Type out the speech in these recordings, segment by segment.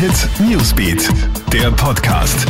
Hit Newsbeat, der Podcast.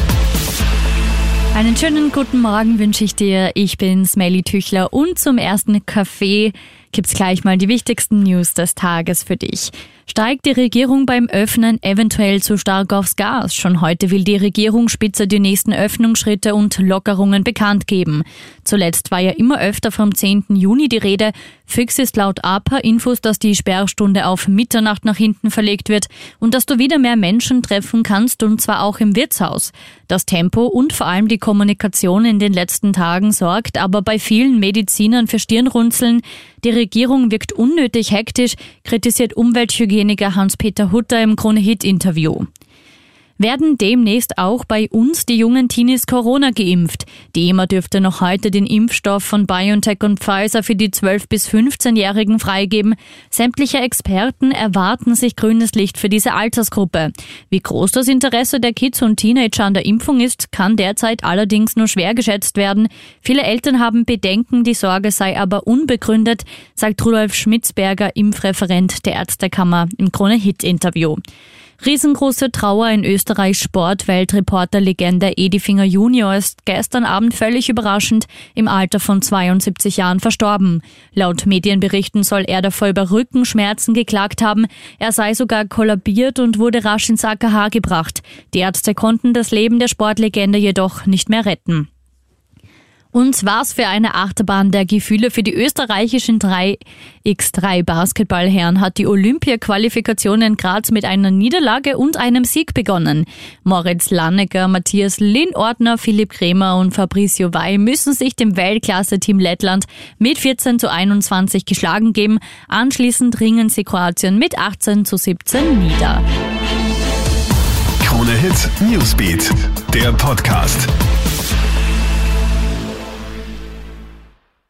Einen schönen guten Morgen wünsche ich dir. Ich bin Smelly Tüchler und zum ersten Kaffee gibt's gleich mal die wichtigsten News des Tages für dich. Steigt die Regierung beim Öffnen eventuell zu stark aufs Gas? Schon heute will die Regierungsspitze die nächsten Öffnungsschritte und Lockerungen bekannt geben. Zuletzt war ja immer öfter vom 10. Juni die Rede. Fix ist laut APA Infos, dass die Sperrstunde auf Mitternacht nach hinten verlegt wird und dass du wieder mehr Menschen treffen kannst und zwar auch im Wirtshaus. Das Tempo und vor allem die Kommunikation in den letzten Tagen sorgt aber bei vielen Medizinern für Stirnrunzeln. Die Regierung wirkt unnötig hektisch, kritisiert Umwelthygieniker Hans-Peter Hutter im Krone-Hit-Interview werden demnächst auch bei uns die jungen Teenies Corona geimpft. Die EMA dürfte noch heute den Impfstoff von BioNTech und Pfizer für die 12- bis 15-Jährigen freigeben. Sämtliche Experten erwarten sich grünes Licht für diese Altersgruppe. Wie groß das Interesse der Kids und Teenager an der Impfung ist, kann derzeit allerdings nur schwer geschätzt werden. Viele Eltern haben Bedenken, die Sorge sei aber unbegründet, sagt Rudolf Schmitzberger, Impfreferent der Ärztekammer im Krone-Hit-Interview. Riesengroße Trauer in Österreichs Sportweltreporter-Legende Edifinger Junior ist gestern Abend völlig überraschend im Alter von 72 Jahren verstorben. Laut Medienberichten soll er davor über Rückenschmerzen geklagt haben. Er sei sogar kollabiert und wurde rasch ins AKH gebracht. Die Ärzte konnten das Leben der Sportlegende jedoch nicht mehr retten. Und was für eine Achterbahn der Gefühle für die österreichischen 3x3 Basketballherren hat die Olympia-Qualifikation in Graz mit einer Niederlage und einem Sieg begonnen. Moritz Lannecker, Matthias Linnordner, Philipp Kremer und Fabricio Wey müssen sich dem Weltklasse-Team Lettland mit 14 zu 21 geschlagen geben. Anschließend ringen sie Kroatien mit 18 zu 17 nieder. Krone Hit Newsbeat, der Podcast.